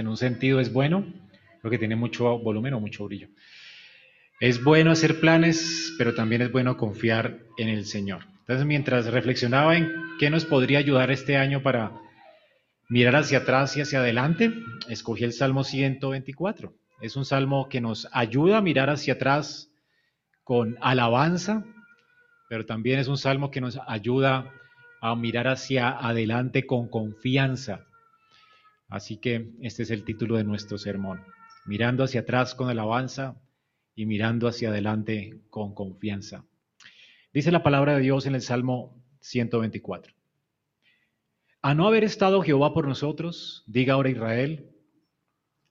En un sentido es bueno, porque tiene mucho volumen o mucho brillo. Es bueno hacer planes, pero también es bueno confiar en el Señor. Entonces, mientras reflexionaba en qué nos podría ayudar este año para mirar hacia atrás y hacia adelante, escogí el Salmo 124. Es un salmo que nos ayuda a mirar hacia atrás con alabanza, pero también es un salmo que nos ayuda a mirar hacia adelante con confianza. Así que este es el título de nuestro sermón, mirando hacia atrás con alabanza y mirando hacia adelante con confianza. Dice la palabra de Dios en el Salmo 124. A no haber estado Jehová por nosotros, diga ahora Israel,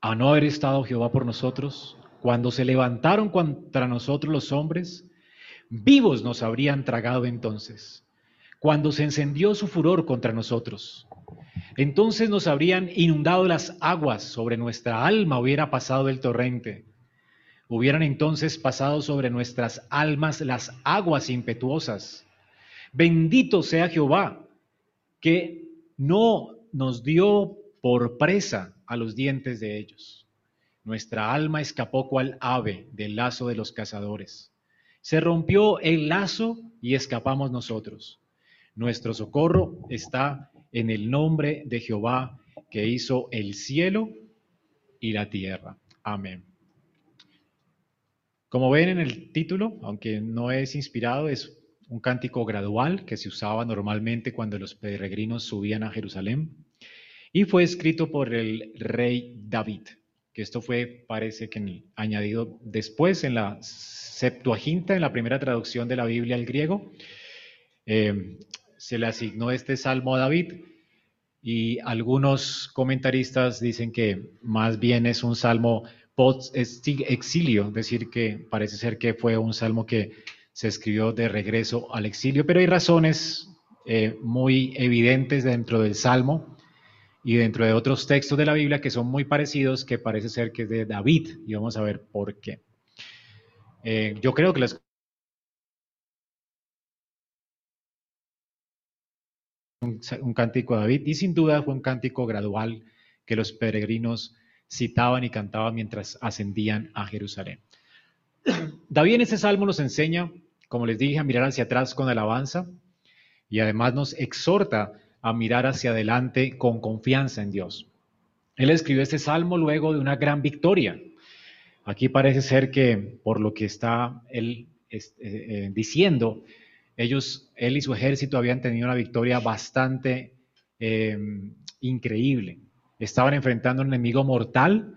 a no haber estado Jehová por nosotros, cuando se levantaron contra nosotros los hombres, vivos nos habrían tragado entonces, cuando se encendió su furor contra nosotros. Entonces nos habrían inundado las aguas, sobre nuestra alma hubiera pasado el torrente. Hubieran entonces pasado sobre nuestras almas las aguas impetuosas. Bendito sea Jehová, que no nos dio por presa a los dientes de ellos. Nuestra alma escapó cual ave del lazo de los cazadores. Se rompió el lazo y escapamos nosotros. Nuestro socorro está en el nombre de Jehová que hizo el cielo y la tierra. Amén. Como ven en el título, aunque no es inspirado, es un cántico gradual que se usaba normalmente cuando los peregrinos subían a Jerusalén y fue escrito por el rey David, que esto fue, parece que añadido después en la Septuaginta, en la primera traducción de la Biblia al griego. Eh, se le asignó este salmo a David y algunos comentaristas dicen que más bien es un salmo post exilio, es decir, que parece ser que fue un salmo que se escribió de regreso al exilio, pero hay razones eh, muy evidentes dentro del salmo y dentro de otros textos de la Biblia que son muy parecidos, que parece ser que es de David, y vamos a ver por qué. Eh, yo creo que las un, cántico de David y sin duda fue un cántico gradual que los peregrinos citaban y cantaban mientras ascendían a Jerusalén. David en este salmo nos enseña, como les dije, a mirar hacia atrás con alabanza y además nos exhorta a mirar hacia adelante con confianza en Dios. Él escribió este salmo luego de una gran victoria. Aquí parece ser que por lo que está él eh, eh, diciendo, ellos, él y su ejército habían tenido una victoria bastante em, increíble. Estaban enfrentando a un enemigo mortal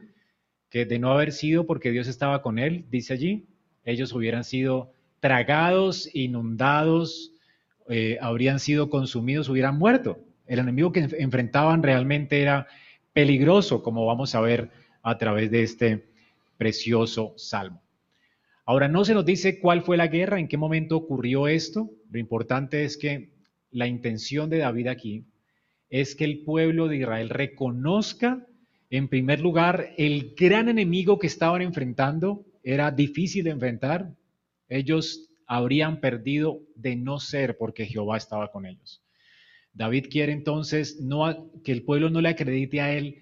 que de no haber sido porque Dios estaba con él, dice allí, ellos hubieran sido tragados, inundados, eh, habrían sido consumidos, hubieran muerto. El enemigo que enfrentaban realmente era peligroso, como vamos a ver a través de este precioso salmo. Ahora, no se nos dice cuál fue la guerra, en qué momento ocurrió esto. Lo importante es que la intención de David aquí es que el pueblo de Israel reconozca, en primer lugar, el gran enemigo que estaban enfrentando. Era difícil de enfrentar. Ellos habrían perdido de no ser porque Jehová estaba con ellos. David quiere entonces no que el pueblo no le acredite a él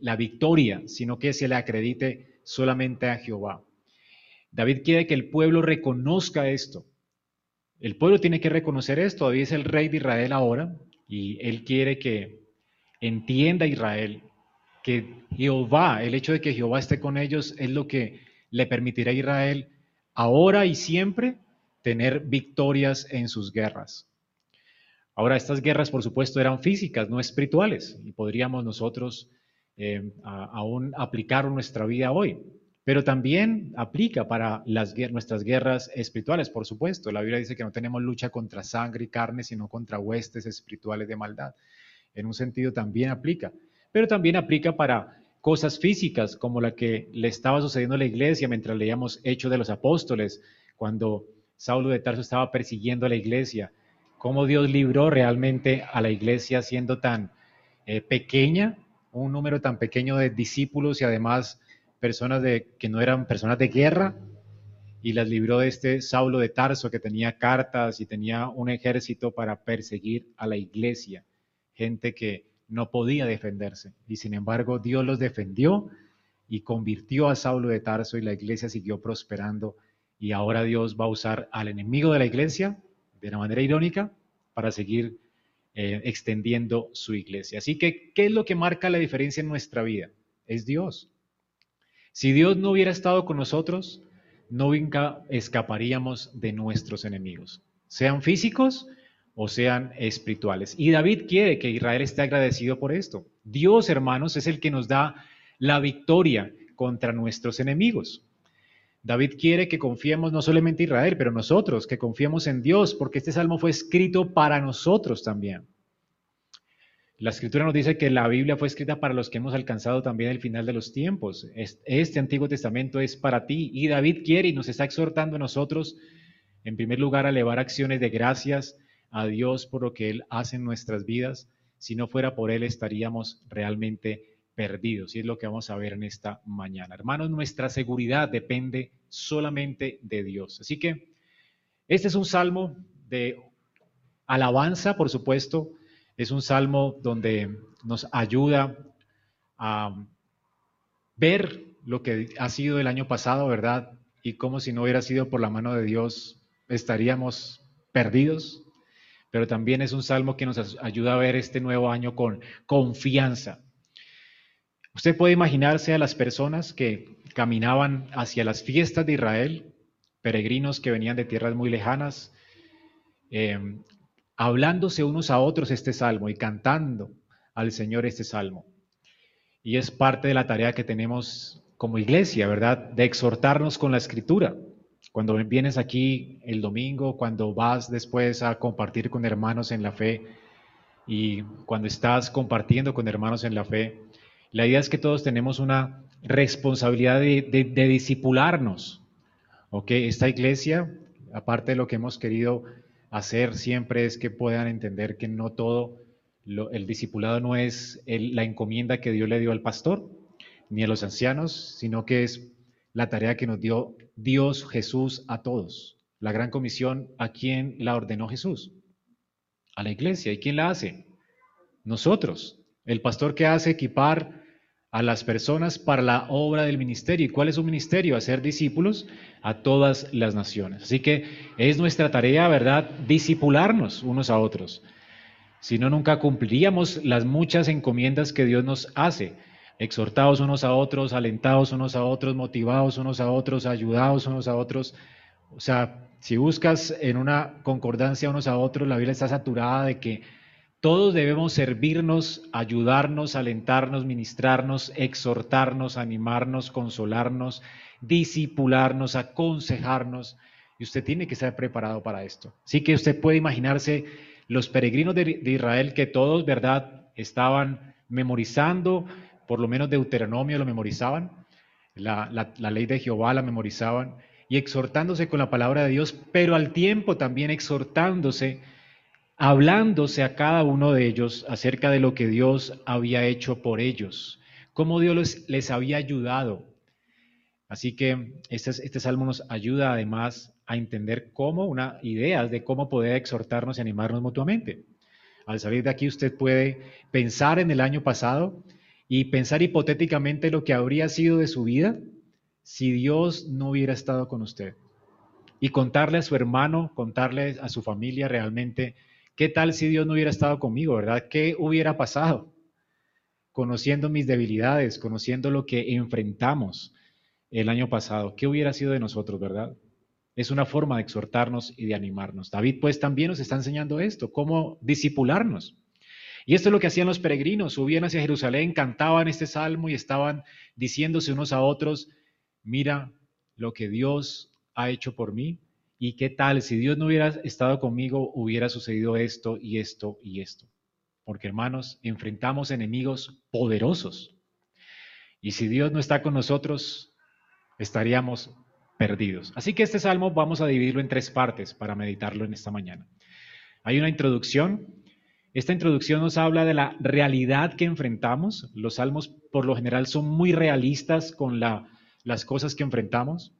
la victoria, sino que se le acredite solamente a Jehová. David quiere que el pueblo reconozca esto. El pueblo tiene que reconocer esto. David es el rey de Israel ahora y él quiere que entienda Israel que Jehová, el hecho de que Jehová esté con ellos es lo que le permitirá a Israel ahora y siempre tener victorias en sus guerras. Ahora, estas guerras, por supuesto, eran físicas, no espirituales, y podríamos nosotros eh, aún aplicar nuestra vida hoy. Pero también aplica para las, nuestras guerras espirituales, por supuesto. La Biblia dice que no tenemos lucha contra sangre y carne, sino contra huestes espirituales de maldad. En un sentido también aplica. Pero también aplica para cosas físicas, como la que le estaba sucediendo a la iglesia mientras leíamos Hechos de los Apóstoles, cuando Saulo de Tarso estaba persiguiendo a la iglesia. Cómo Dios libró realmente a la iglesia siendo tan eh, pequeña, un número tan pequeño de discípulos y además personas de, que no eran personas de guerra y las libró de este Saulo de Tarso que tenía cartas y tenía un ejército para perseguir a la iglesia, gente que no podía defenderse. Y sin embargo, Dios los defendió y convirtió a Saulo de Tarso y la iglesia siguió prosperando. Y ahora Dios va a usar al enemigo de la iglesia, de una manera irónica, para seguir eh, extendiendo su iglesia. Así que, ¿qué es lo que marca la diferencia en nuestra vida? Es Dios. Si Dios no hubiera estado con nosotros, no nunca escaparíamos de nuestros enemigos, sean físicos o sean espirituales. Y David quiere que Israel esté agradecido por esto. Dios, hermanos, es el que nos da la victoria contra nuestros enemigos. David quiere que confiemos no solamente en Israel, pero nosotros, que confiemos en Dios, porque este salmo fue escrito para nosotros también. La escritura nos dice que la Biblia fue escrita para los que hemos alcanzado también el final de los tiempos. Este Antiguo Testamento es para ti y David quiere y nos está exhortando a nosotros, en primer lugar, a elevar acciones de gracias a Dios por lo que Él hace en nuestras vidas. Si no fuera por Él, estaríamos realmente perdidos. Y es lo que vamos a ver en esta mañana. Hermanos, nuestra seguridad depende solamente de Dios. Así que este es un salmo de alabanza, por supuesto. Es un salmo donde nos ayuda a ver lo que ha sido el año pasado, ¿verdad? Y como si no hubiera sido por la mano de Dios, estaríamos perdidos. Pero también es un salmo que nos ayuda a ver este nuevo año con confianza Usted puede imaginarse a las personas que caminaban hacia las fiestas de Israel, peregrinos que venían de tierras muy lejanas, eh, hablándose unos a otros este salmo y cantando al Señor este salmo. Y es parte de la tarea que tenemos como iglesia, ¿verdad? De exhortarnos con la escritura. Cuando vienes aquí el domingo, cuando vas después a compartir con hermanos en la fe y cuando estás compartiendo con hermanos en la fe, la idea es que todos tenemos una responsabilidad de, de, disipularnos. Esta iglesia, aparte de lo que hemos querido hacer siempre, es que puedan entender que no todo, el discipulado no es la encomienda que Dios le dio al pastor ni a los ancianos, sino que es la tarea que nos dio Dios Jesús a todos. La gran comisión, ¿a quién la ordenó Jesús? A la iglesia. ¿Y quién la hace? Nosotros. El pastor que hace equipar a las personas para la obra del ministerio. ¿Y cuál es su ministerio? Hacer discípulos a todas las naciones. Así que es nuestra tarea, ¿verdad?, disipularnos unos a otros. Si no, nunca cumpliríamos las muchas encomiendas que Dios nos hace. Exhortados unos a otros, alentados unos a otros, motivados unos a otros, ayudados unos a otros. O sea, si buscas en una concordancia unos a otros, la Biblia está saturada de que todos debemos servirnos, ayudarnos, alentarnos, ministrarnos, exhortarnos, animarnos, consolarnos, disipularnos, aconsejarnos. Y usted tiene que estar preparado para esto. Así que usted puede imaginarse los peregrinos de, Israel que todos, ¿verdad?, estaban memorizando, por lo menos Deuteronomio lo memorizaban, la, la ley de Jehová la memorizaban, y exhortándose con la palabra de Dios, pero al tiempo también exhortándose hablándose a cada uno de ellos acerca de lo que Dios había hecho por ellos, cómo Dios les, había ayudado. Así que este, salmo nos ayuda además a entender cómo, una idea de cómo poder exhortarnos y animarnos mutuamente. Al salir de aquí usted puede pensar en el año pasado y pensar hipotéticamente lo que habría sido de su vida si Dios no hubiera estado con usted. Y contarle a su hermano, contarle a su familia realmente ¿Qué tal si Dios no hubiera estado conmigo, verdad? ¿Qué hubiera pasado? Conociendo mis debilidades, conociendo lo que enfrentamos el año pasado, ¿qué hubiera sido de nosotros, verdad? Es una forma de exhortarnos y de animarnos. David pues también nos está enseñando esto, cómo disipularnos. Y esto es lo que hacían los peregrinos, subían hacia Jerusalén, cantaban este salmo y estaban diciéndose unos a otros, mira lo que Dios ha hecho por mí, ¿Y qué tal si Dios no hubiera estado conmigo, hubiera sucedido esto y esto y esto? Porque hermanos, enfrentamos enemigos poderosos. Y si Dios no está con nosotros, estaríamos perdidos. Así que este salmo vamos a dividirlo en tres partes para meditarlo en esta mañana. Hay una introducción. Esta introducción nos habla de la realidad que enfrentamos. Los salmos por lo general son muy realistas con la, las cosas que enfrentamos.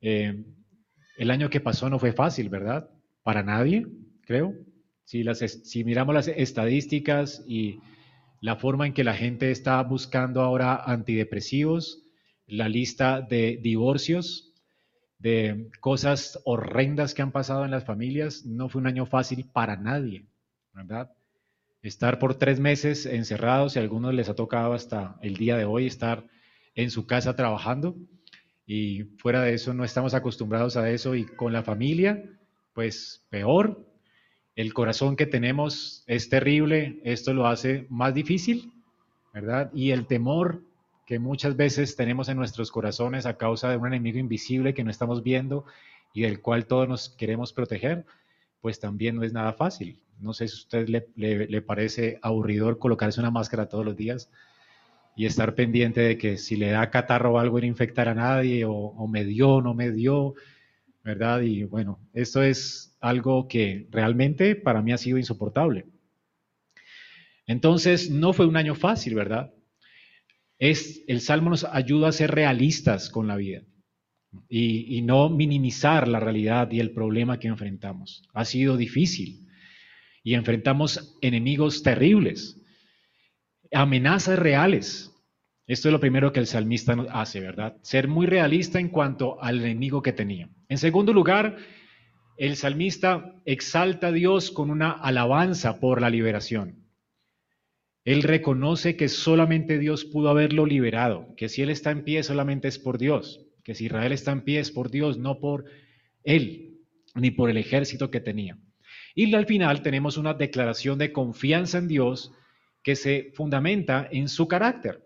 Eh, el año que pasó no fue fácil, ¿verdad? Para nadie, creo. Si, las, si miramos las estadísticas y la forma en que la gente está buscando ahora antidepresivos, la lista de divorcios, de cosas horrendas que han pasado en las familias. No fue un año fácil para nadie, ¿verdad? Estar por tres meses encerrados y a algunos les ha tocado hasta el día de hoy estar en su casa trabajando y fuera de eso no estamos acostumbrados a eso y con la familia, pues peor. El corazón que tenemos es terrible, esto lo hace más difícil, ¿verdad? Y el temor que muchas veces tenemos en nuestros corazones a causa de un enemigo invisible que no estamos viendo y del cual todos nos queremos proteger, pues también no es nada fácil. No sé si a usted le, le, parece aburridor colocarse una máscara todos los días y estar pendiente de que si le da catarro o algo no infectar a nadie o, o me dio, no me dio, ¿verdad? Y bueno, esto es algo que realmente para mí ha sido insoportable. Entonces, no fue un año fácil, ¿verdad? es el Salmo nos ayuda a ser realistas con la vida y, no minimizar la realidad y el problema que enfrentamos. Ha sido difícil y enfrentamos enemigos terribles, amenazas reales. Esto es lo primero que el salmista hace, ¿verdad? Ser muy realista en cuanto al enemigo que tenía. En segundo lugar, el salmista exalta a Dios con una alabanza por la liberación. Él reconoce que solamente Dios pudo haberlo liberado, que si Él está en pie solamente es por Dios, que si Israel está en pie es por Dios, no por Él, ni por el ejército que tenía. Y al final tenemos una declaración de confianza en Dios que se fundamenta en su carácter.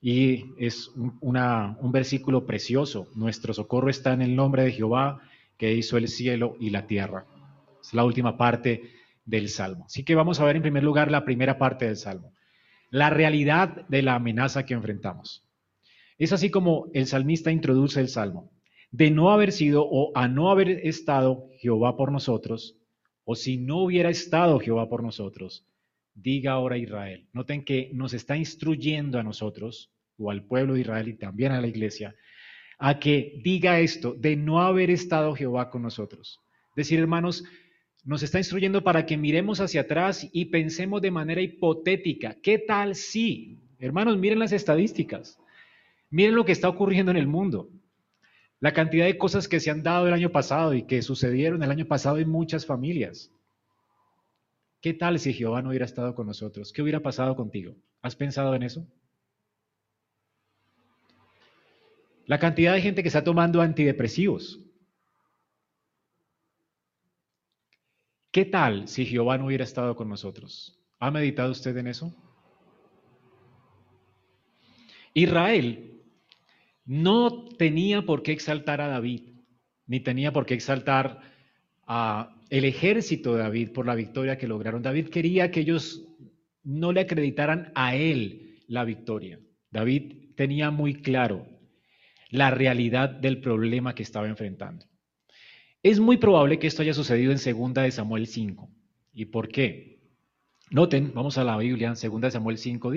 Y es un, versículo precioso. Nuestro socorro está en el nombre de Jehová que hizo el cielo y la tierra. Es la última parte del Salmo. Así que vamos a ver en primer lugar la primera parte del Salmo, la realidad de la amenaza que enfrentamos. Es así como el salmista introduce el Salmo. De no haber sido o a no haber estado Jehová por nosotros, o si no hubiera estado Jehová por nosotros, diga ahora Israel. Noten que nos está instruyendo a nosotros, o al pueblo de Israel y también a la iglesia, a que diga esto, de no haber estado Jehová con nosotros. Decir, hermanos, nos está instruyendo para que miremos hacia atrás y pensemos de manera hipotética. ¿Qué tal si? Hermanos, miren las estadísticas. Miren lo que está ocurriendo en el mundo. La cantidad de cosas que se han dado el año pasado y que sucedieron el año pasado en muchas familias. ¿Qué tal si Jehová no hubiera estado con nosotros? ¿Qué hubiera pasado contigo? ¿Has pensado en eso? La cantidad de gente que está tomando antidepresivos, ¿Qué tal si Jehová no hubiera estado con nosotros? ¿Ha meditado usted en eso? Israel no tenía por qué exaltar a David, ni tenía por qué exaltar a el ejército de David por la victoria que lograron. David quería que ellos no le acreditaran a él la victoria. David tenía muy claro la realidad del problema que estaba enfrentando. Es muy probable que esto haya sucedido en 2 de Samuel 5. ¿Y por qué? Noten, vamos a la Biblia, 2 de Samuel 5,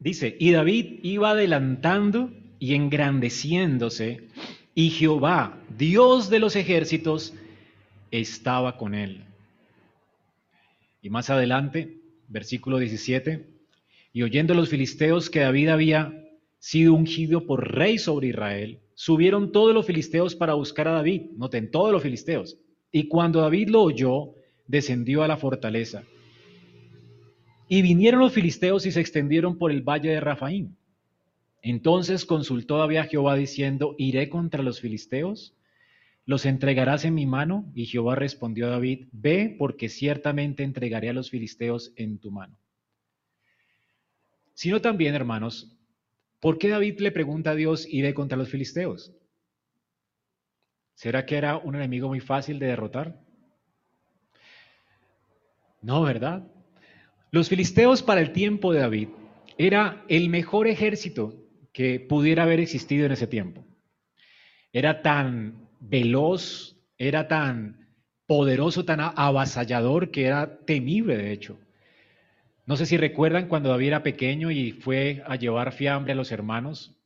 Dice, y David iba adelantando y engrandeciéndose, y Jehová, Dios de los ejércitos, estaba con él. Y más adelante, versículo 17, y oyendo los filisteos que David había sido ungido por rey sobre Israel, subieron todos los filisteos para buscar a David, noten, todos los filisteos. Y cuando David lo oyó, descendió a la fortaleza y vinieron los filisteos y se extendieron por el valle de Rafaín. Entonces consultó David a Jehová diciendo, ¿iré contra los filisteos? ¿Los entregarás en mi mano? Y Jehová respondió a David, ve porque ciertamente entregaré a los filisteos en tu mano. Sino también, hermanos, ¿por qué David le pregunta a Dios, iré contra los filisteos? ¿Será que era un enemigo muy fácil de derrotar? No, ¿verdad? Los filisteos para el tiempo de David era el mejor ejército que pudiera haber existido en ese tiempo. era tan veloz, era tan poderoso, tan avasallador, que era temible, de hecho. No sé si recuerdan cuando David era pequeño y fue a llevar fiambre a los hermanos,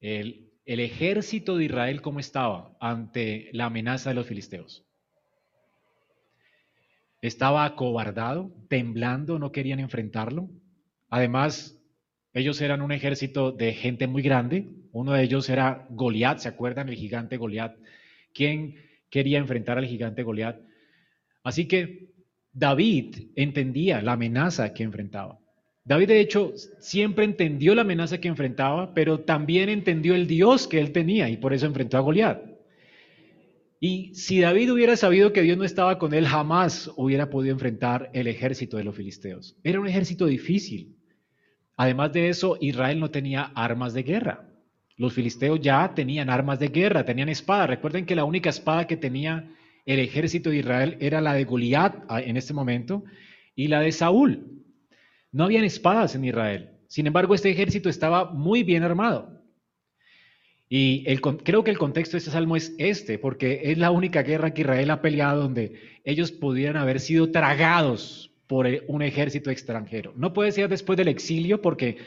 el, el ejército de Israel cómo estaba ante la amenaza de los filisteos. Estaba acobardado, temblando, no querían enfrentarlo. Además, ellos eran un ejército de gente muy grande. Uno de ellos era Goliat, ¿se acuerdan? El gigante Goliat. ¿Quién quería enfrentar al gigante Goliat? Así que David entendía la amenaza que enfrentaba. David, de hecho, siempre entendió la amenaza que enfrentaba, pero también entendió el Dios que él tenía y por eso enfrentó a Goliat. Y si David hubiera sabido que Dios no estaba con él, jamás hubiera podido enfrentar el ejército de los filisteos. Era un ejército difícil. Además de eso, Israel no tenía armas de guerra. Los filisteos ya tenían armas de guerra, tenían espada. Recuerden que la única espada que tenía el ejército de Israel era la de Goliat ah, en este momento y la de Saúl. No habían espadas en Israel. Sin embargo, este ejército estaba muy bien armado. Y creo que el contexto de este salmo es este, porque es la única guerra que Israel ha peleado donde ellos pudieran haber sido tragados por un ejército extranjero. No puede ser después del exilio, porque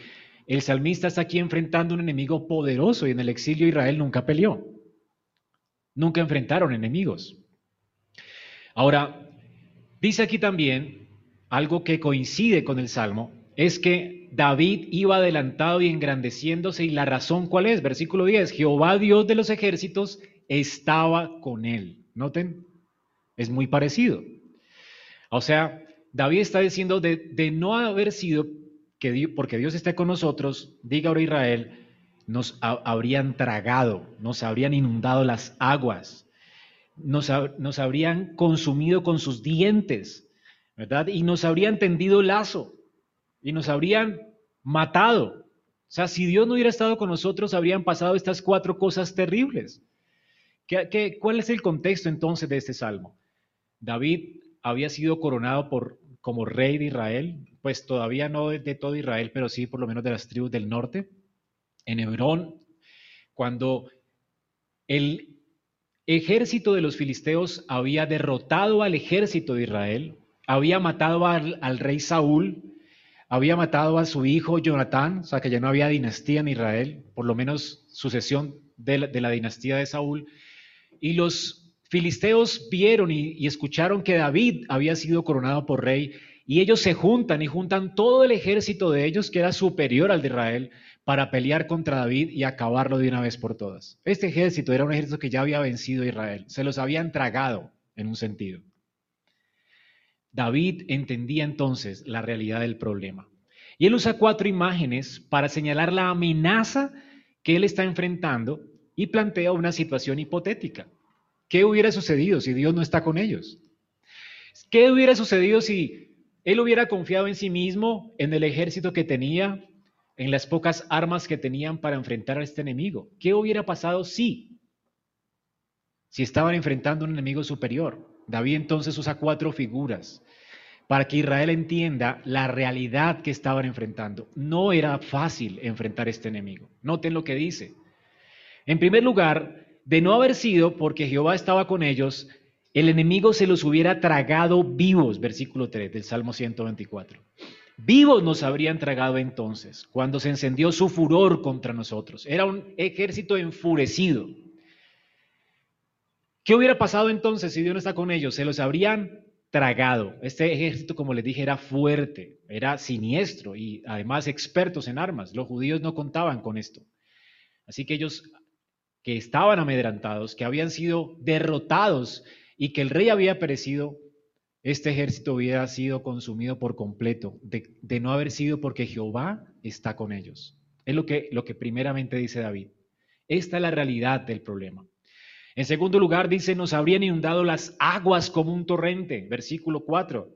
el salmista está aquí enfrentando un enemigo poderoso y en el exilio Israel nunca peleó. Nunca enfrentaron enemigos. Ahora, dice aquí también algo que coincide con el salmo, es que David iba adelantado y engrandeciéndose y la razón cuál es, versículo 10, Jehová Dios de los ejércitos estaba con él. Noten, es muy parecido. O sea, David está diciendo de, no haber sido, que porque Dios esté con nosotros, diga ahora Israel, nos habrían tragado, nos habrían inundado las aguas, nos, nos habrían consumido con sus dientes, ¿verdad? Y nos habrían tendido lazo y nos habrían matado. O sea, si Dios no hubiera estado con nosotros, habrían pasado estas cuatro cosas terribles. ¿Qué, cuál es el contexto entonces de este salmo? David había sido coronado por, como rey de Israel, pues todavía no de todo Israel, pero sí por lo menos de las tribus del norte. En Hebrón, cuando el ejército de los filisteos había derrotado al ejército de Israel, había matado al, al rey Saúl, había matado a su hijo Jonatán, o sea que ya no había dinastía en Israel, por lo menos sucesión de la, dinastía de Saúl, y los filisteos vieron y, escucharon que David había sido coronado por rey, y ellos se juntan y juntan todo el ejército de ellos, que era superior al de Israel, para pelear contra David y acabarlo de una vez por todas. Este ejército era un ejército que ya había vencido a Israel, se los habían tragado en un sentido. David entendía entonces la realidad del problema. Y él usa cuatro imágenes para señalar la amenaza que él está enfrentando y plantea una situación hipotética. ¿Qué hubiera sucedido si Dios no está con ellos? ¿Qué hubiera sucedido si él hubiera confiado en sí mismo, en el ejército que tenía, en las pocas armas que tenían para enfrentar a este enemigo? ¿Qué hubiera pasado si? Si estaban enfrentando a un enemigo superior. David entonces usa cuatro figuras para que Israel entienda la realidad que estaban enfrentando. No era fácil enfrentar este enemigo. Noten lo que dice. En primer lugar, de no haber sido porque Jehová estaba con ellos, el enemigo se los hubiera tragado vivos, versículo 3 del Salmo 124. Vivos nos habrían tragado entonces, cuando se encendió su furor contra nosotros. Era un ejército enfurecido. ¿Qué hubiera pasado entonces si Dios no está con ellos? Se los habrían tragado. Este ejército, como les dije, era fuerte, era siniestro y además expertos en armas. Los judíos no contaban con esto. Así que ellos que estaban amedrantados, que habían sido derrotados y que el rey había perecido, este ejército hubiera sido consumido por completo, de, de no haber sido porque Jehová está con ellos. Es lo que, lo que primeramente dice David. Esta es la realidad del problema. En segundo lugar, dice, nos habrían inundado las aguas como un torrente, versículo 4.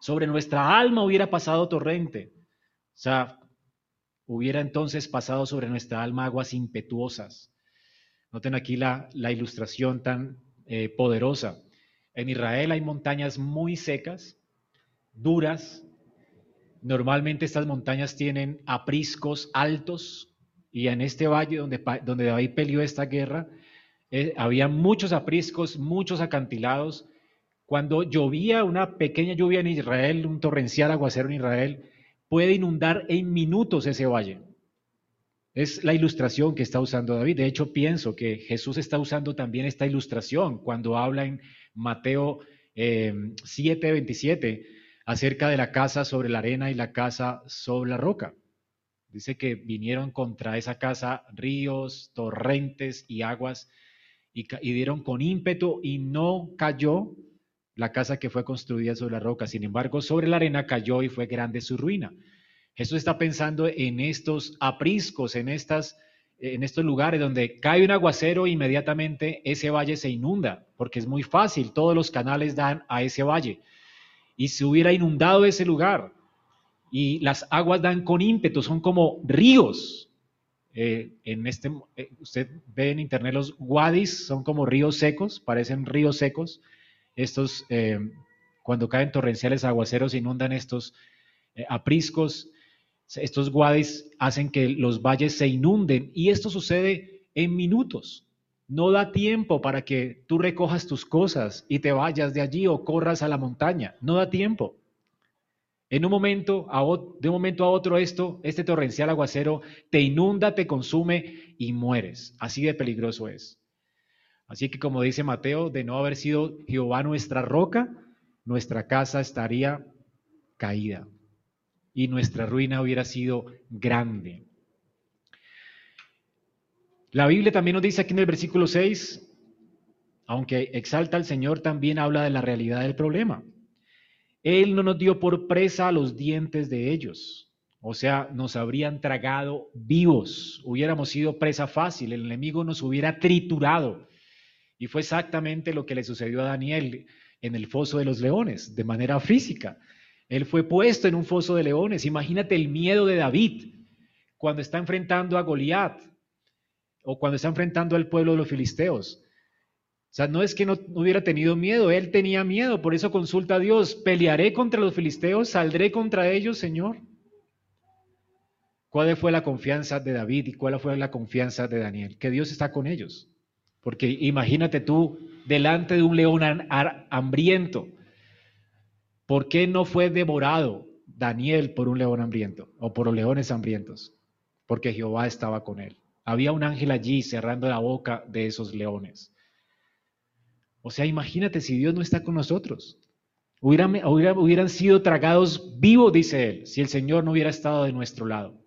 Sobre nuestra alma hubiera pasado torrente. O sea, hubiera entonces pasado sobre nuestra alma aguas impetuosas. Noten aquí la, la ilustración tan eh, poderosa. En Israel hay montañas muy secas, duras. Normalmente estas montañas tienen apriscos altos, y en este valle donde, donde David peleó esta guerra, eh, había muchos apriscos, muchos acantilados. Cuando llovía una pequeña lluvia en Israel, un torrencial aguacero en Israel, puede inundar en minutos ese valle. Es la ilustración que está usando David. De hecho, pienso que Jesús está usando también esta ilustración cuando habla en Mateo eh, 7, 27 acerca de la casa sobre la arena y la casa sobre la roca. Dice que vinieron contra esa casa ríos, torrentes y aguas y, dieron con ímpetu y no cayó la casa que fue construida sobre la roca. Sin embargo, sobre la arena cayó y fue grande su ruina. Jesús está pensando en estos apriscos, en, estas, en estos lugares donde cae un aguacero, inmediatamente ese valle se inunda, porque es muy fácil, todos los canales dan a ese valle. Y se hubiera inundado ese lugar, y las aguas dan con ímpetu, son como ríos. Eh, en este, eh, usted ve en internet los wadis, son como ríos secos, parecen ríos secos. Estos, eh, cuando caen torrenciales aguaceros, inundan estos apriscos estos guadis hacen que los valles se inunden y esto sucede en minutos. No da tiempo para que tú recojas tus cosas y te vayas de allí o corras a la montaña. No da tiempo. En un momento, de un momento a otro, esto, este torrencial aguacero te inunda, te consume y mueres. Así de peligroso es. Así que como dice Mateo, de no haber sido Jehová nuestra roca, nuestra casa estaría caída y nuestra ruina hubiera sido grande. La Biblia también nos dice aquí en el versículo 6, aunque exalta al Señor, también habla de la realidad del problema. Él no nos dio por presa a los dientes de ellos. O sea, nos habrían tragado vivos. Hubiéramos sido presa fácil. El enemigo nos hubiera triturado. Y fue exactamente lo que le sucedió a Daniel en el foso de los leones, de manera física. Él fue puesto en un foso de leones. Imagínate el miedo de David cuando está enfrentando a Goliat o cuando está enfrentando al pueblo de los filisteos. O sea, no es que no, hubiera tenido miedo, él tenía miedo, por eso consulta a Dios, ¿pelearé contra los filisteos? ¿Saldré contra ellos, Señor? ¿Cuál fue la confianza de David y cuál fue la confianza de Daniel? Que Dios está con ellos. Porque imagínate tú delante de un león hambriento, ¿Por qué no fue devorado Daniel por un león hambriento o por leones hambrientos? Porque Jehová estaba con él. Había un ángel allí cerrando la boca de esos leones. O sea, imagínate si Dios no está con nosotros. Hubieran, sido tragados vivos, dice él, si el Señor no hubiera estado de nuestro lado.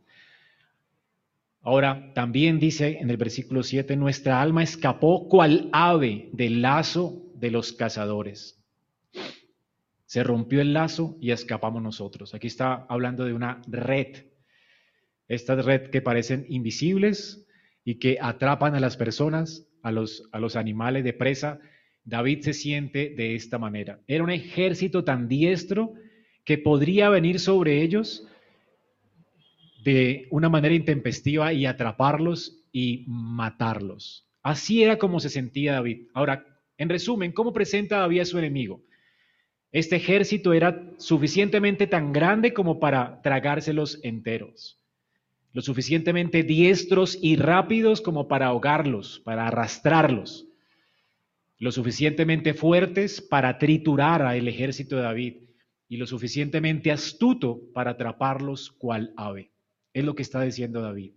Ahora, también dice en el versículo 7, nuestra alma escapó cual ave del lazo de los cazadores. Se rompió el lazo y escapamos nosotros. Aquí está hablando de una red. Estas red que parecen invisibles y que atrapan a las personas, a los animales de presa. David se siente de esta manera. Era un ejército tan diestro que podría venir sobre ellos de una manera intempestiva y atraparlos y matarlos. Así era como se sentía David. Ahora, en resumen, ¿cómo presenta David a su enemigo? Este ejército era suficientemente tan grande como para tragárselos enteros, lo suficientemente diestros y rápidos como para ahogarlos, para arrastrarlos, lo suficientemente fuertes para triturar al ejército de David y lo suficientemente astuto para atraparlos cual ave. Es lo que está diciendo David.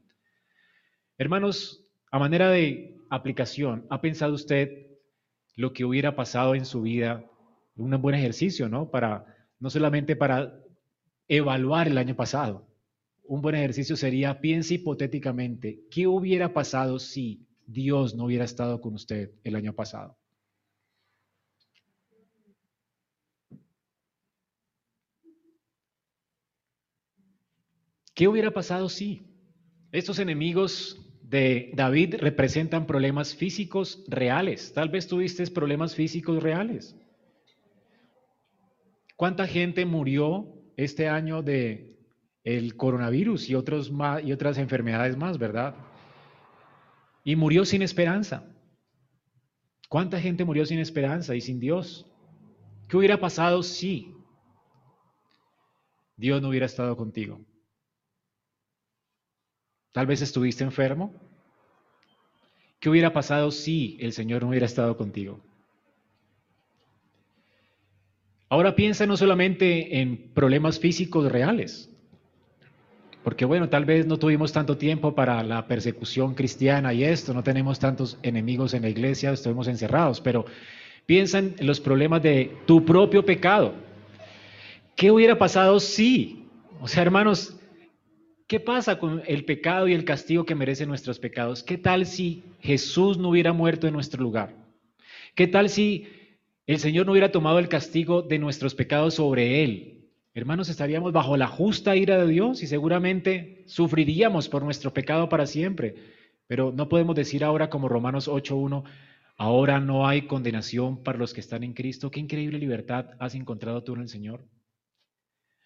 Hermanos, a manera de aplicación, ¿ha pensado usted lo que hubiera pasado en su vida un buen ejercicio, ¿no? Para, no solamente para evaluar el año pasado. Un buen ejercicio sería, piense hipotéticamente, ¿qué hubiera pasado si Dios no hubiera estado con usted el año pasado? ¿Qué hubiera pasado si estos enemigos de David representan problemas físicos reales? Tal vez tuviste problemas físicos reales. ¿Cuánta gente murió este año de el coronavirus y, otros más, y otras enfermedades más, verdad? Y murió sin esperanza. ¿Cuánta gente murió sin esperanza y sin Dios? ¿Qué hubiera pasado si Dios no hubiera estado contigo? Tal vez estuviste enfermo. ¿Qué hubiera pasado si el Señor no hubiera estado contigo? Ahora piensa no solamente en problemas físicos reales, porque bueno, tal vez no tuvimos tanto tiempo para la persecución cristiana y esto, no tenemos tantos enemigos en la iglesia, estuvimos encerrados, pero piensa en los problemas de tu propio pecado. ¿Qué hubiera pasado si? O sea, hermanos, ¿qué pasa con el pecado y el castigo que merecen nuestros pecados? ¿Qué tal si Jesús no hubiera muerto en nuestro lugar? ¿Qué tal si el Señor no hubiera tomado el castigo de nuestros pecados sobre Él? Hermanos, estaríamos bajo la justa ira de Dios y seguramente sufriríamos por nuestro pecado para siempre. Pero no podemos decir ahora como Romanos 8.1, ahora no hay condenación para los que están en Cristo. Qué increíble libertad has encontrado tú en el Señor.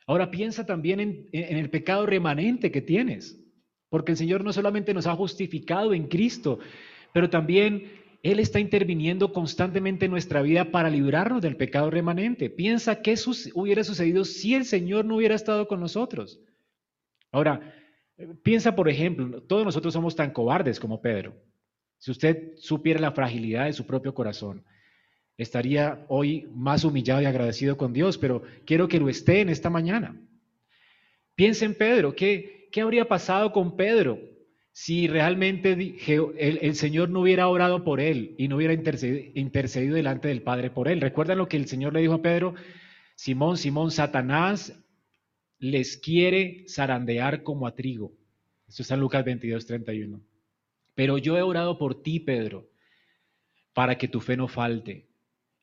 Ahora piensa también en, en el pecado remanente que tienes, porque el Señor no solamente nos ha justificado en Cristo, pero también él está interviniendo constantemente en nuestra vida para librarnos del pecado remanente. Piensa qué hubiera sucedido si el Señor no hubiera estado con nosotros. Ahora, piensa, por ejemplo, todos nosotros somos tan cobardes como Pedro. Si usted supiera la fragilidad de su propio corazón, estaría hoy más humillado y agradecido con Dios, pero quiero que lo esté en esta mañana. Piensa en Pedro, ¿qué, qué habría pasado con Pedro si realmente el, Señor no hubiera orado por él y no hubiera intercedido, delante del Padre por él. ¿Recuerdan lo que el Señor le dijo a Pedro? Simón, Simón, Satanás les quiere zarandear como a trigo. Esto está en Lucas 22, 31. Pero yo he orado por ti, Pedro, para que tu fe no falte.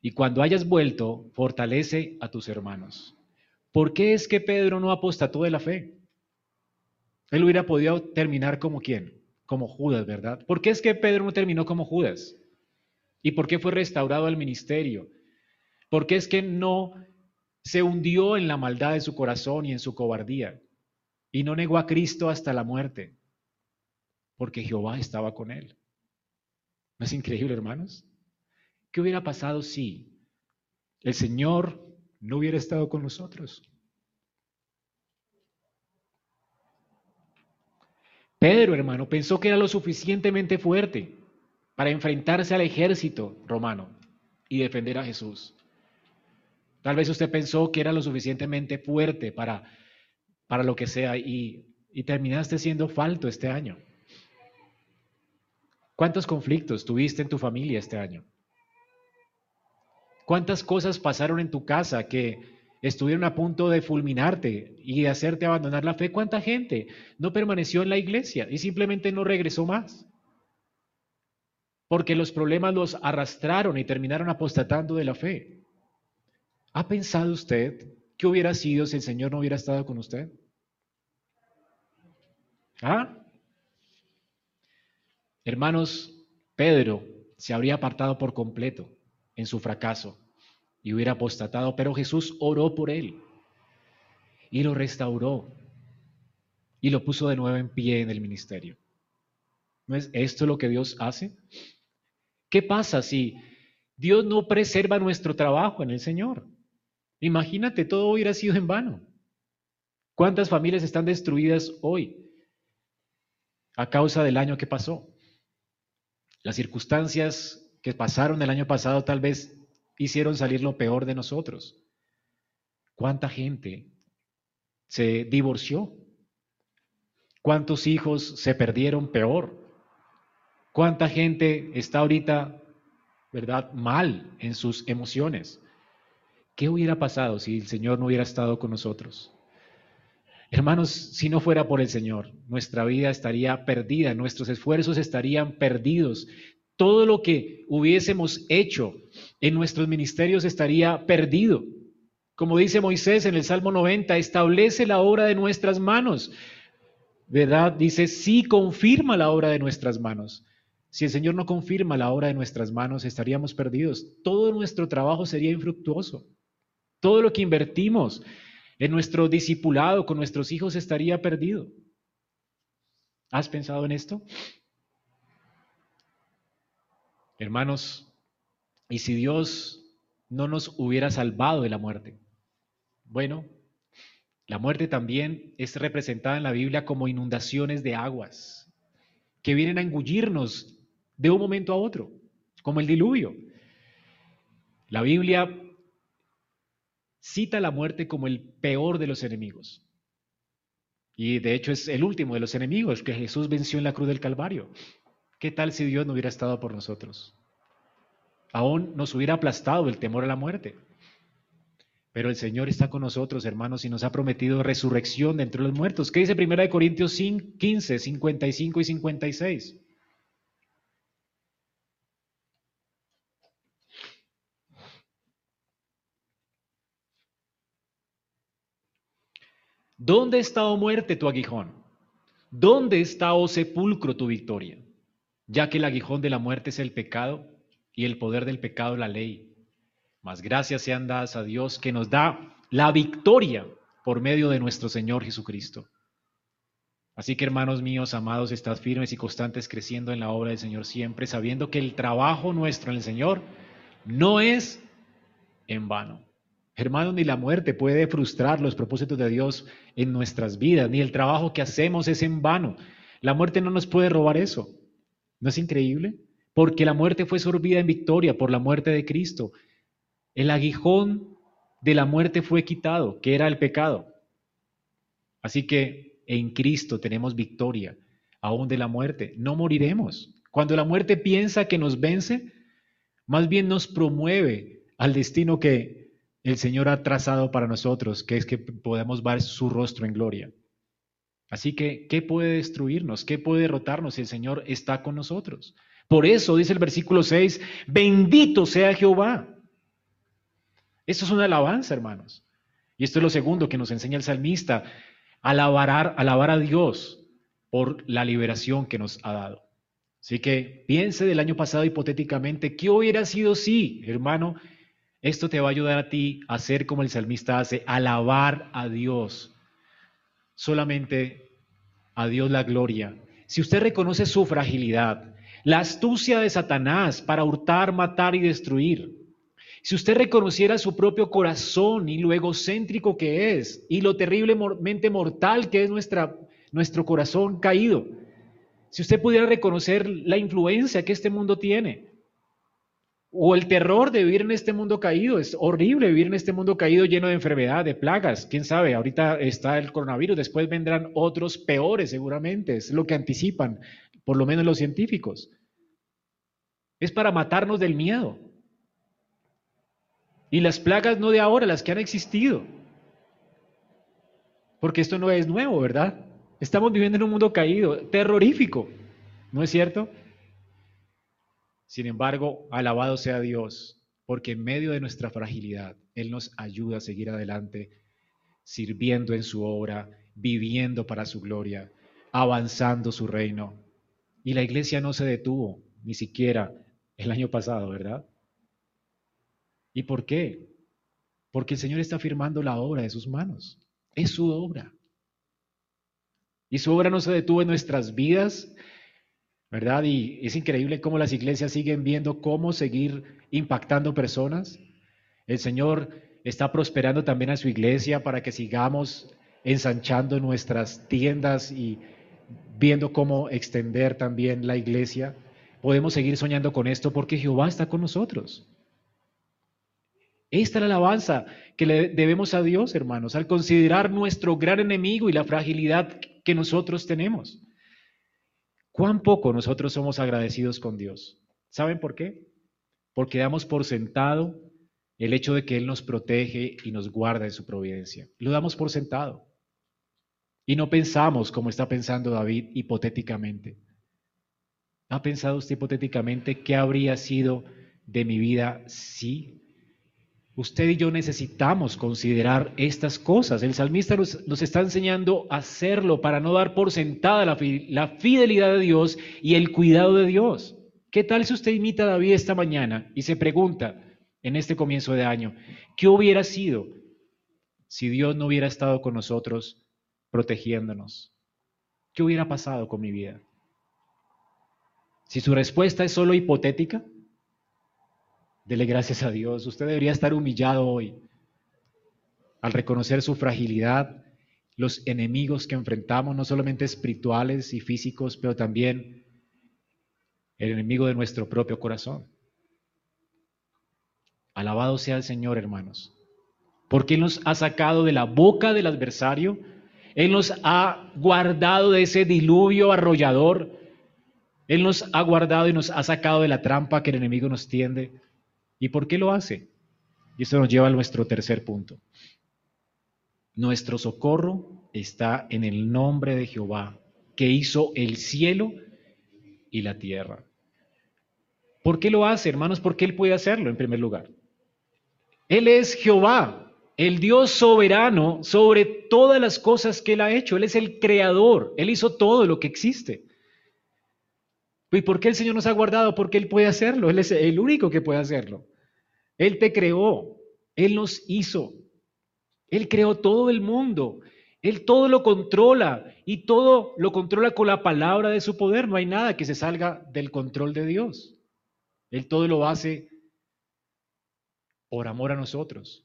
Y cuando hayas vuelto, fortalece a tus hermanos. ¿Por qué es que Pedro no apostató de la fe? Él hubiera podido terminar como quién? Como Judas, ¿verdad? ¿Por qué es que Pedro no terminó como Judas? ¿Y por qué fue restaurado al ministerio? ¿Por qué es que no se hundió en la maldad de su corazón y en su cobardía? Y no negó a Cristo hasta la muerte. Porque Jehová estaba con él. ¿No es increíble, hermanos? ¿Qué hubiera pasado si el Señor no hubiera estado con nosotros? Pedro, hermano, pensó que era lo suficientemente fuerte para enfrentarse al ejército romano y defender a Jesús. Tal vez usted pensó que era lo suficientemente fuerte para, para lo que sea y, y terminaste siendo falto este año. ¿Cuántos conflictos tuviste en tu familia este año? ¿Cuántas cosas pasaron en tu casa que estuvieron a punto de fulminarte y de hacerte abandonar la fe, ¿cuánta gente no permaneció en la iglesia y simplemente no regresó más? Porque los problemas los arrastraron y terminaron apostatando de la fe. ¿Ha pensado usted qué hubiera sido si el Señor no hubiera estado con usted? ¿Ah? Hermanos, Pedro se habría apartado por completo en su fracaso y hubiera apostatado, pero Jesús oró por él y lo restauró y lo puso de nuevo en pie en el ministerio. ¿No es esto lo que Dios hace? ¿Qué pasa si Dios no preserva nuestro trabajo en el Señor? Imagínate, todo hubiera sido en vano. ¿Cuántas familias están destruidas hoy a causa del año que pasó? Las circunstancias que pasaron el año pasado tal vez hicieron salir lo peor de nosotros. ¿Cuánta gente se divorció? ¿Cuántos hijos se perdieron peor? ¿Cuánta gente está ahorita, verdad, mal en sus emociones? ¿Qué hubiera pasado si el Señor no hubiera estado con nosotros? Hermanos, si no fuera por el Señor, nuestra vida estaría perdida, nuestros esfuerzos estarían perdidos, todo lo que hubiésemos hecho en nuestros ministerios estaría perdido. Como dice Moisés en el Salmo 90, establece la obra de nuestras manos. ¿Verdad? Dice, sí confirma la obra de nuestras manos. Si el Señor no confirma la obra de nuestras manos, estaríamos perdidos. Todo nuestro trabajo sería infructuoso. Todo lo que invertimos en nuestro discipulado con nuestros hijos estaría perdido. ¿Has pensado en esto? Hermanos, ¿y si Dios no nos hubiera salvado de la muerte? Bueno, La muerte también es representada en la Biblia como inundaciones de aguas que vienen a engullirnos de un momento a otro, como el diluvio. La Biblia cita la muerte como el peor de los enemigos. Y de hecho es el último de los enemigos que Jesús venció en la cruz del Calvario. ¿Qué tal si Dios no hubiera estado por nosotros? Aún nos hubiera aplastado el temor a la muerte. Pero el Señor está con nosotros, hermanos, y nos ha prometido resurrección de entre los muertos. ¿Qué dice 1 Corintios 15, 55 y 56? ¿Dónde está, oh muerte, tu aguijón? ¿Dónde está, oh sepulcro, tu victoria? Ya que el aguijón de la muerte es el pecado y el poder del pecado la ley. Mas gracias sean dadas a Dios que nos da la victoria por medio de nuestro Señor Jesucristo. Así que hermanos míos, amados, estad firmes y constantes creciendo en la obra del Señor siempre, sabiendo que el trabajo nuestro en el Señor no es en vano. Hermanos, ni la muerte puede frustrar los propósitos de Dios en nuestras vidas, ni el trabajo que hacemos es en vano. La muerte no nos puede robar eso. ¿No es increíble? Porque la muerte fue sorbida en victoria por la muerte de Cristo. El aguijón de la muerte fue quitado, que era el pecado. Así que en Cristo tenemos victoria, aún de la muerte. No moriremos. Cuando la muerte piensa que nos vence, más bien nos promueve al destino que el Señor ha trazado para nosotros, que es que podamos ver su rostro en gloria. Así que, ¿qué puede destruirnos? ¿Qué puede derrotarnos si el Señor está con nosotros? Por eso dice el versículo 6, bendito sea Jehová. Esto es una alabanza, hermanos. Y esto es lo segundo que nos enseña el salmista, alabar, alabar a Dios por la liberación que nos ha dado. Así que piense del año pasado hipotéticamente, ¿qué hubiera sido si, hermano, esto te va a ayudar a ti a hacer como el salmista hace, alabar a Dios. Solamente a Dios la gloria. Si usted reconoce su fragilidad, la astucia de Satanás para hurtar, matar y destruir, si usted reconociera su propio corazón y lo egocéntrico que es y lo terriblemente mortal que es nuestra, nuestro corazón caído, si usted pudiera reconocer la influencia que este mundo tiene, o el terror de vivir en este mundo caído. Es horrible vivir en este mundo caído lleno de enfermedad, de plagas. Quién sabe, ahorita está el coronavirus, después vendrán otros peores seguramente. Es lo que anticipan, por lo menos los científicos. Es para matarnos del miedo. Y las plagas no de ahora, las que han existido. Porque esto no es nuevo, ¿verdad? Estamos viviendo en un mundo caído, terrorífico. ¿No es cierto? Sin embargo, alabado sea Dios, porque en medio de nuestra fragilidad, Él nos ayuda a seguir adelante, sirviendo en su obra, viviendo para su gloria, avanzando su reino. Y la iglesia no se detuvo, ni siquiera el año pasado, ¿verdad? ¿Y por qué? Porque el Señor está firmando la obra de sus manos. Es su obra. Y su obra no se detuvo en nuestras vidas, ¿verdad? Y es increíble cómo las iglesias siguen viendo cómo seguir impactando personas. El Señor está prosperando también a su iglesia para que sigamos ensanchando nuestras tiendas y viendo cómo extender también la iglesia. Podemos seguir soñando con esto porque Jehová está con nosotros. Esta es la alabanza que le debemos a Dios, hermanos, al considerar nuestro gran enemigo y la fragilidad que nosotros tenemos. ¿Cuán poco nosotros somos agradecidos con Dios? ¿Saben por qué? Porque damos por sentado el hecho de que Él nos protege y nos guarda en su providencia. Lo damos por sentado. Y no pensamos como está pensando David hipotéticamente. ¿Ha pensado usted hipotéticamente qué habría sido de mi vida si Usted y yo necesitamos considerar estas cosas. El salmista nos, está enseñando a hacerlo para no dar por sentada la, la fidelidad de Dios y el cuidado de Dios. ¿Qué tal si usted imita a David esta mañana y se pregunta en este comienzo de año, ¿qué hubiera sido si Dios no hubiera estado con nosotros protegiéndonos? ¿Qué hubiera pasado con mi vida? Si su respuesta es solo hipotética, Dele gracias a Dios. Usted debería estar humillado hoy al reconocer su fragilidad los enemigos que enfrentamos, no solamente espirituales y físicos, pero también el enemigo de nuestro propio corazón. Alabado sea el Señor, hermanos, porque Él nos ha sacado de la boca del adversario, Él nos ha guardado de ese diluvio arrollador, Él nos ha guardado y nos ha sacado de la trampa que el enemigo nos tiende. ¿Y por qué lo hace? Y esto nos lleva a nuestro tercer punto. Nuestro socorro está en el nombre de Jehová, que hizo el cielo y la tierra. ¿Por qué lo hace, hermanos? Porque Él puede hacerlo en primer lugar. Él es Jehová, el Dios soberano sobre todas las cosas que Él ha hecho. Él es el creador. Él hizo todo lo que existe. ¿Y por qué el Señor nos ha guardado? Porque Él puede hacerlo. Él es el único que puede hacerlo. Él te creó. Él nos hizo. Él creó todo el mundo. Él todo lo controla y todo lo controla con la palabra de su poder. No hay nada que se salga del control de Dios. Él todo lo hace por amor a nosotros.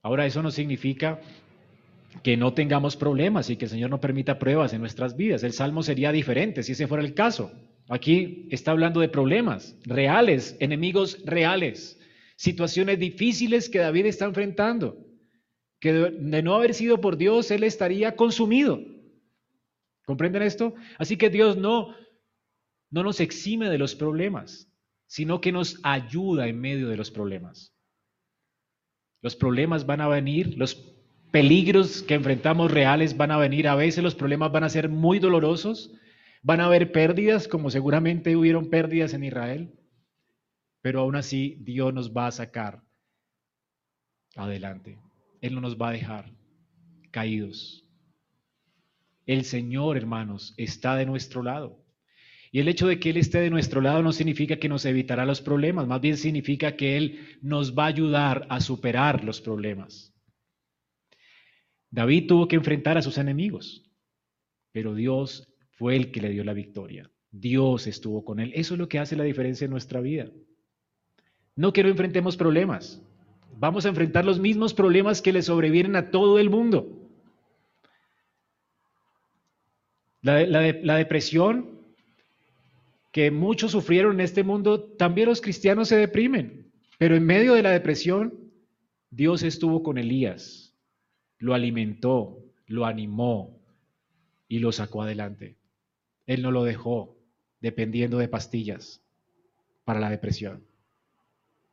Ahora eso no significa que no tengamos problemas y que el Señor no permita pruebas en nuestras vidas. El salmo sería diferente si ese fuera el caso. Aquí está hablando de problemas reales, enemigos reales, situaciones difíciles que David está enfrentando, que de no haber sido por Dios, él estaría consumido. ¿Comprenden esto? Así que Dios no, no nos exime de los problemas, sino que nos ayuda en medio de los problemas. Los problemas van a venir, los peligros que enfrentamos reales van a venir, a veces los problemas van a ser muy dolorosos, van a haber pérdidas, como seguramente hubieron pérdidas en Israel, pero aún así Dios nos va a sacar adelante. Él no nos va a dejar caídos. El Señor, hermanos, está de nuestro lado. Y el hecho de que Él esté de nuestro lado no significa que nos evitará los problemas, más bien significa que Él nos va a ayudar a superar los problemas. David tuvo que enfrentar a sus enemigos, pero Dios fue el que le dio la victoria. Dios estuvo con él. Eso es lo que hace la diferencia en nuestra vida. No que no enfrentemos problemas. Vamos a enfrentar los mismos problemas que le sobrevienen a todo el mundo. La, la depresión que muchos sufrieron en este mundo, también los cristianos se deprimen. Pero en medio de la depresión, Dios estuvo con Elías, lo alimentó, lo animó y lo sacó adelante. Él no lo dejó dependiendo de pastillas para la depresión.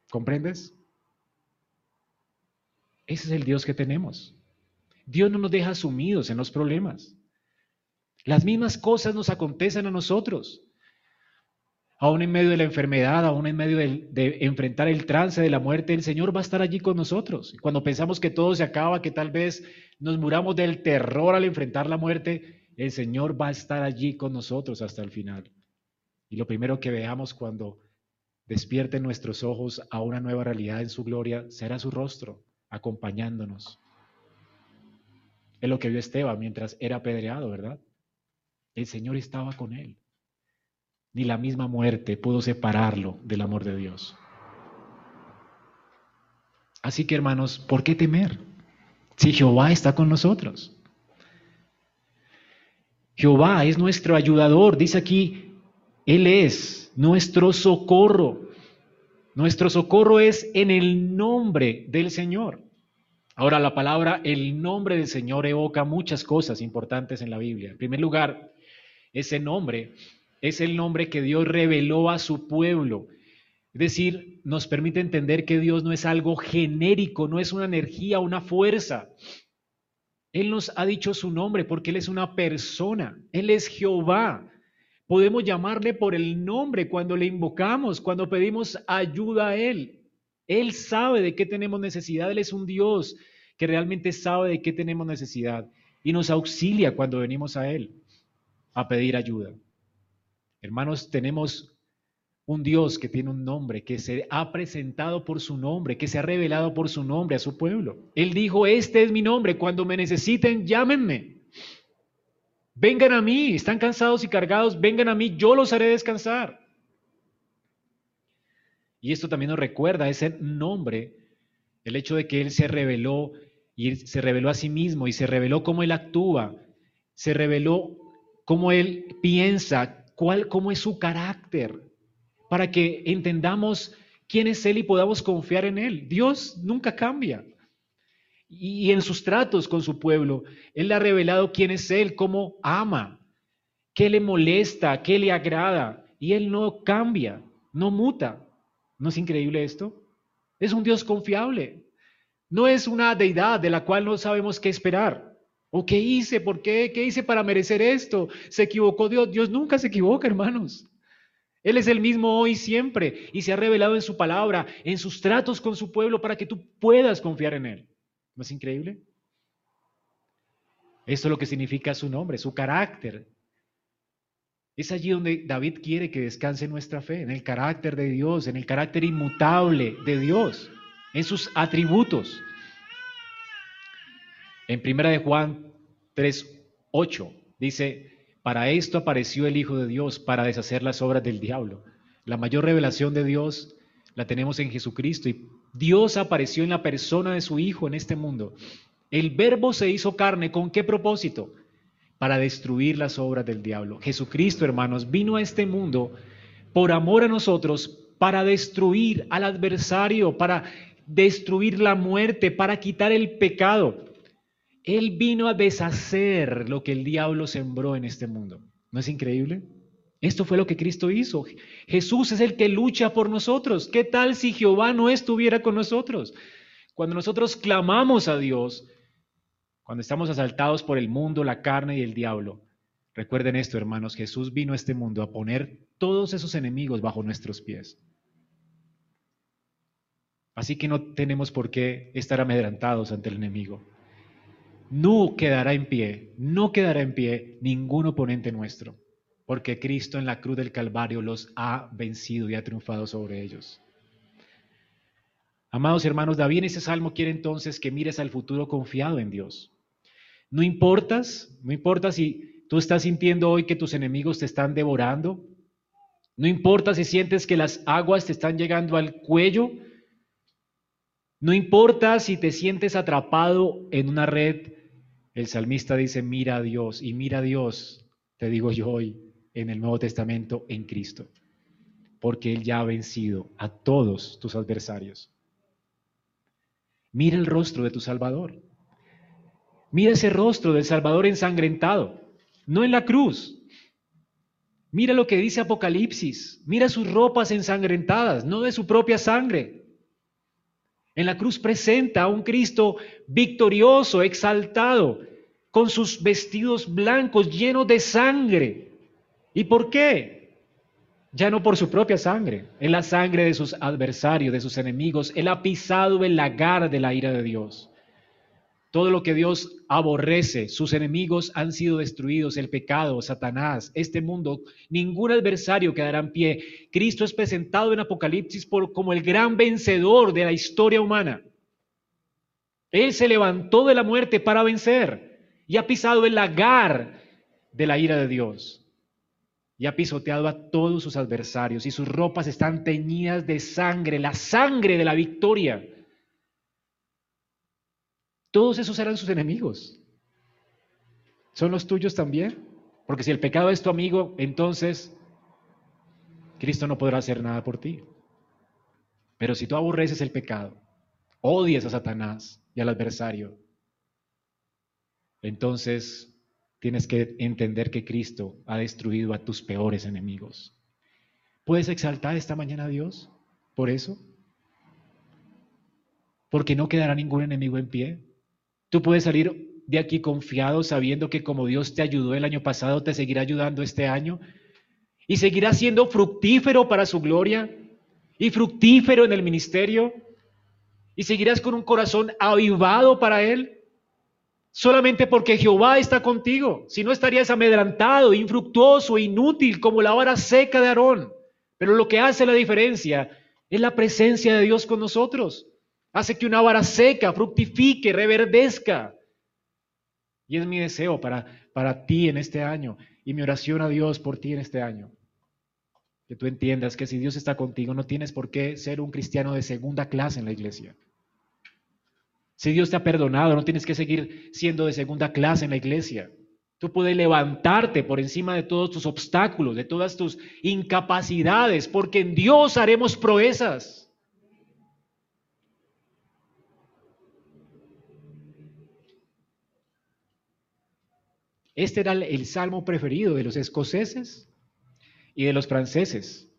¿Comprendes? Ese es el Dios que tenemos. Dios no nos deja sumidos en los problemas. Las mismas cosas nos acontecen a nosotros aún en medio de la enfermedad, aún en medio de, enfrentar el trance de la muerte, el Señor va a estar allí con nosotros. Cuando pensamos que todo se acaba, que tal vez nos muramos del terror al enfrentar la muerte, el Señor va a estar allí con nosotros hasta el final. Y lo primero que veamos cuando despierten nuestros ojos a una nueva realidad en su gloria será su rostro, acompañándonos. Es lo que vio Esteban mientras era apedreado, ¿verdad? El Señor estaba con él ni la misma muerte pudo separarlo del amor de Dios. Así que hermanos, ¿por qué temer? Si Jehová está con nosotros. Jehová es nuestro ayudador, dice aquí, Él es nuestro socorro. Nuestro socorro es en el nombre del Señor. Ahora, la palabra el nombre del Señor evoca muchas cosas importantes en la Biblia. En primer lugar, ese nombre es el nombre que Dios reveló a su pueblo. Es decir, nos permite entender que Dios no es algo genérico, no es una energía, una fuerza. Él nos ha dicho su nombre porque Él es una persona, Él es Jehová. Podemos llamarle por el nombre cuando le invocamos, cuando pedimos ayuda a Él. Él sabe de qué tenemos necesidad, Él es un Dios que realmente sabe de qué tenemos necesidad y nos auxilia cuando venimos a Él a pedir ayuda. Hermanos, tenemos un Dios que tiene un nombre, que se ha presentado por su nombre, que se ha revelado por su nombre a su pueblo. Él dijo, este es mi nombre, cuando me necesiten, llámenme. Vengan a mí, están cansados y cargados, vengan a mí, yo los haré descansar. Y esto también nos recuerda ese nombre, el hecho de que Él se reveló y se reveló a sí mismo y se reveló cómo Él actúa, se reveló cómo Él piensa, cuál, cómo es su carácter, para que entendamos quién es Él y podamos confiar en Él. Dios nunca cambia. Y en sus tratos con su pueblo, Él ha revelado quién es Él, cómo ama, qué le molesta, qué le agrada. Y Él no cambia, no muta. ¿No es increíble esto? Es un Dios confiable. No es una deidad de la cual no sabemos qué esperar. ¿O qué hice? ¿Por qué? ¿Qué hice para merecer esto? ¿Se equivocó Dios? Dios nunca se equivoca, hermanos. Él es el mismo hoy siempre y se ha revelado en su palabra, en sus tratos con su pueblo para que tú puedas confiar en Él. ¿No es increíble? Esto es lo que significa su nombre, su carácter. Es allí donde David quiere que descanse nuestra fe, en el carácter de Dios, en el carácter inmutable de Dios, en sus atributos. En primera de Juan 3:8 dice, "Para esto apareció el Hijo de Dios para deshacer las obras del diablo." La mayor revelación de Dios la tenemos en Jesucristo y Dios apareció en la persona de su Hijo en este mundo. El verbo se hizo carne, ¿con qué propósito? Para destruir las obras del diablo. Jesucristo, hermanos, vino a este mundo por amor a nosotros para destruir al adversario, para destruir la muerte, para quitar el pecado. Él vino a deshacer lo que el diablo sembró en este mundo. ¿No es increíble? Esto fue lo que Cristo hizo. Jesús es el que lucha por nosotros. ¿Qué tal si Jehová no estuviera con nosotros? Cuando nosotros clamamos a Dios, cuando estamos asaltados por el mundo, la carne y el diablo, recuerden esto, hermanos, Jesús vino a este mundo a poner todos esos enemigos bajo nuestros pies. Así que no tenemos por qué estar amedrantados ante el enemigo. No quedará en pie, no quedará en pie ningún oponente nuestro porque Cristo en la cruz del Calvario los ha vencido y ha triunfado sobre ellos. Amados hermanos, David en ese salmo quiere entonces que mires al futuro confiado en Dios. No importas, no importa si tú estás sintiendo hoy que tus enemigos te están devorando, no importa si sientes que las aguas te están llegando al cuello, no importa si te sientes atrapado en una red, el salmista dice, mira a Dios y mira a Dios, te digo yo hoy, en el Nuevo Testamento en Cristo, porque Él ya ha vencido a todos tus adversarios. Mira el rostro de tu Salvador. Mira ese rostro del Salvador ensangrentado, no en la cruz. Mira lo que dice Apocalipsis. Mira sus ropas ensangrentadas, no de su propia sangre. En la cruz presenta a un Cristo victorioso, exaltado, con sus vestidos blancos llenos de sangre, ¿Y por qué? Ya no por su propia sangre, en la sangre de sus adversarios, de sus enemigos. Él ha pisado el lagar de la ira de Dios. Todo lo que Dios aborrece, sus enemigos han sido destruidos, el pecado, Satanás, este mundo, ningún adversario quedará en pie. Cristo es presentado en Apocalipsis como el gran vencedor de la historia humana. Él se levantó de la muerte para vencer y ha pisado el lagar de la ira de Dios y ha pisoteado a todos sus adversarios y sus ropas están teñidas de sangre, la sangre de la victoria. Todos esos eran sus enemigos. ¿Son los tuyos también? Porque si el pecado es tu amigo, entonces Cristo no podrá hacer nada por ti. Pero si tú aborreces el pecado, odias a Satanás y al adversario, entonces tienes que entender que Cristo ha destruido a tus peores enemigos. ¿Puedes exaltar esta mañana a Dios por eso? Porque no quedará ningún enemigo en pie. Tú puedes salir de aquí confiado sabiendo que como Dios te ayudó el año pasado, te seguirá ayudando este año y seguirá siendo fructífero para su gloria y fructífero en el ministerio y seguirás con un corazón avivado para Él solamente porque Jehová está contigo. Si no estarías amedrantado, infructuoso, inútil como la vara seca de Aarón. Pero lo que hace la diferencia es la presencia de Dios con nosotros. Hace que una vara seca fructifique, reverdezca. Y es mi deseo para, para ti en este año y mi oración a Dios por ti en este año. Que tú entiendas que si Dios está contigo no tienes por qué ser un cristiano de segunda clase en la iglesia. Si Dios te ha perdonado, no tienes que seguir siendo de segunda clase en la iglesia. Tú puedes levantarte por encima de todos tus obstáculos, de todas tus incapacidades, porque en Dios haremos proezas. Este era el salmo preferido de los escoceses y de los franceses.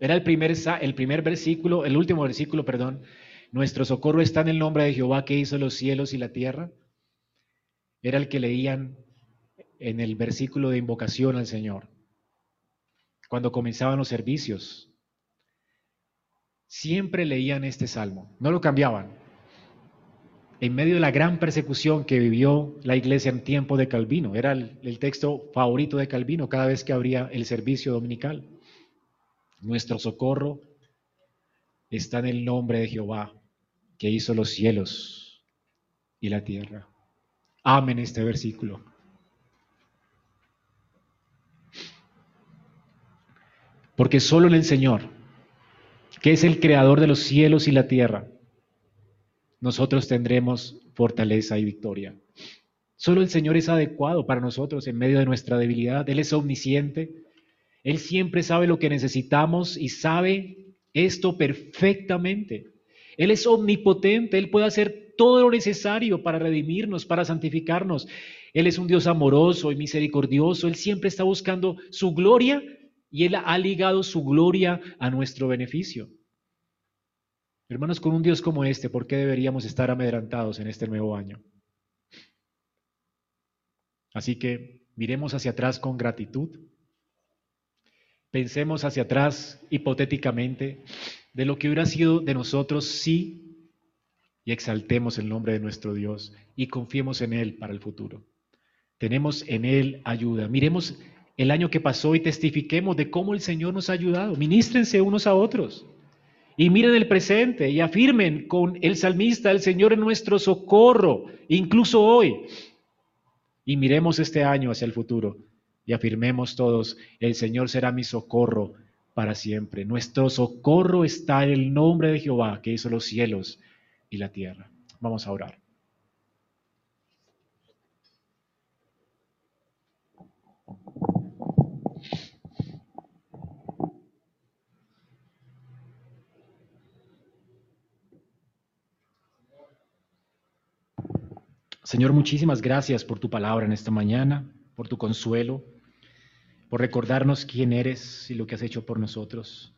Era el primer, el primer versículo, el último versículo, perdón. Nuestro socorro está en el nombre de Jehová que hizo los cielos y la tierra. Era el que leían en el versículo de invocación al Señor. Cuando comenzaban los servicios, siempre leían este salmo, no lo cambiaban en medio de la gran persecución que vivió la iglesia en tiempo de Calvino. Era el, texto favorito de Calvino cada vez que abría el servicio dominical. Nuestro socorro está en el nombre de Jehová, que hizo los cielos y la tierra. Amen este versículo. Porque solo en el Señor, que es el creador de los cielos y la tierra, nosotros tendremos fortaleza y victoria. Solo el Señor es adecuado para nosotros en medio de nuestra debilidad. Él es omnisciente. Él siempre sabe lo que necesitamos y sabe esto perfectamente. Él es omnipotente. Él puede hacer todo lo necesario para redimirnos, para santificarnos. Él es un Dios amoroso y misericordioso. Él siempre está buscando su gloria y Él ha ligado su gloria a nuestro beneficio. Hermanos, con un Dios como este, ¿por qué deberíamos estar amedrantados en este nuevo año? Así que miremos hacia atrás con gratitud. Pensemos hacia atrás hipotéticamente de lo que hubiera sido de nosotros si y exaltemos el nombre de nuestro Dios y confiemos en Él para el futuro. Tenemos en Él ayuda. Miremos el año que pasó y testifiquemos de cómo el Señor nos ha ayudado. Ministrense unos a otros. Y miren el presente y afirmen con el salmista, el Señor es nuestro socorro, incluso hoy. Y miremos este año hacia el futuro y afirmemos todos, el Señor será mi socorro para siempre. Nuestro socorro está en el nombre de Jehová que hizo los cielos y la tierra. Vamos a orar. Señor, muchísimas gracias por tu palabra en esta mañana, por tu consuelo, por recordarnos quién eres y lo que has hecho por nosotros.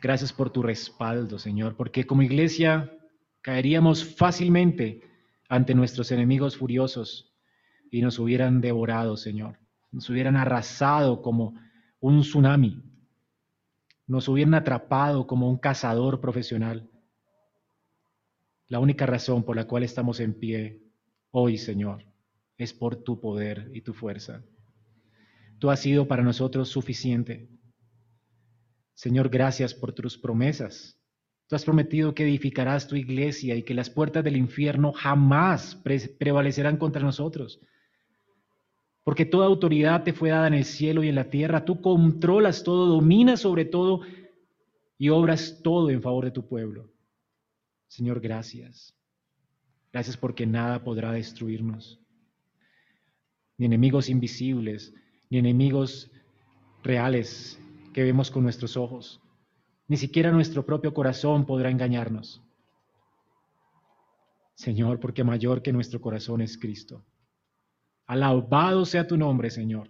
Gracias por tu respaldo, Señor, porque como iglesia caeríamos fácilmente ante nuestros enemigos furiosos y nos hubieran devorado, Señor. Nos hubieran arrasado como un tsunami. Nos hubieran atrapado como un cazador profesional. La única razón por la cual estamos en pie hoy, Señor, es por tu poder y tu fuerza. Tú has sido para nosotros suficiente. Señor, gracias por tus promesas. Tú has prometido que edificarás tu iglesia y que las puertas del infierno jamás prevalecerán contra nosotros. Porque toda autoridad te fue dada en el cielo y en la tierra. Tú controlas todo, dominas sobre todo y obras todo en favor de tu pueblo. Señor, gracias. Gracias porque nada podrá destruirnos. Ni enemigos invisibles, ni enemigos reales que vemos con nuestros ojos. Ni siquiera nuestro propio corazón podrá engañarnos. Señor, porque mayor que nuestro corazón es Cristo. Alabado sea tu nombre, Señor.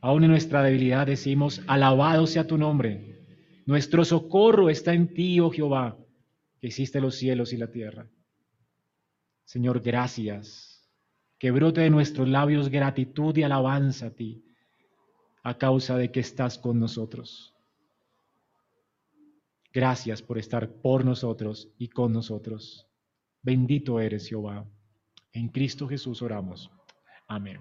Aún en nuestra debilidad decimos, alabado sea tu nombre. Nuestro socorro está en ti, oh Jehová que hiciste los cielos y la tierra. Señor, gracias. Que brote de nuestros labios gratitud y alabanza a ti, a causa de que estás con nosotros. Gracias por estar por nosotros y con nosotros. Bendito eres, Jehová. En Cristo Jesús oramos. Amén.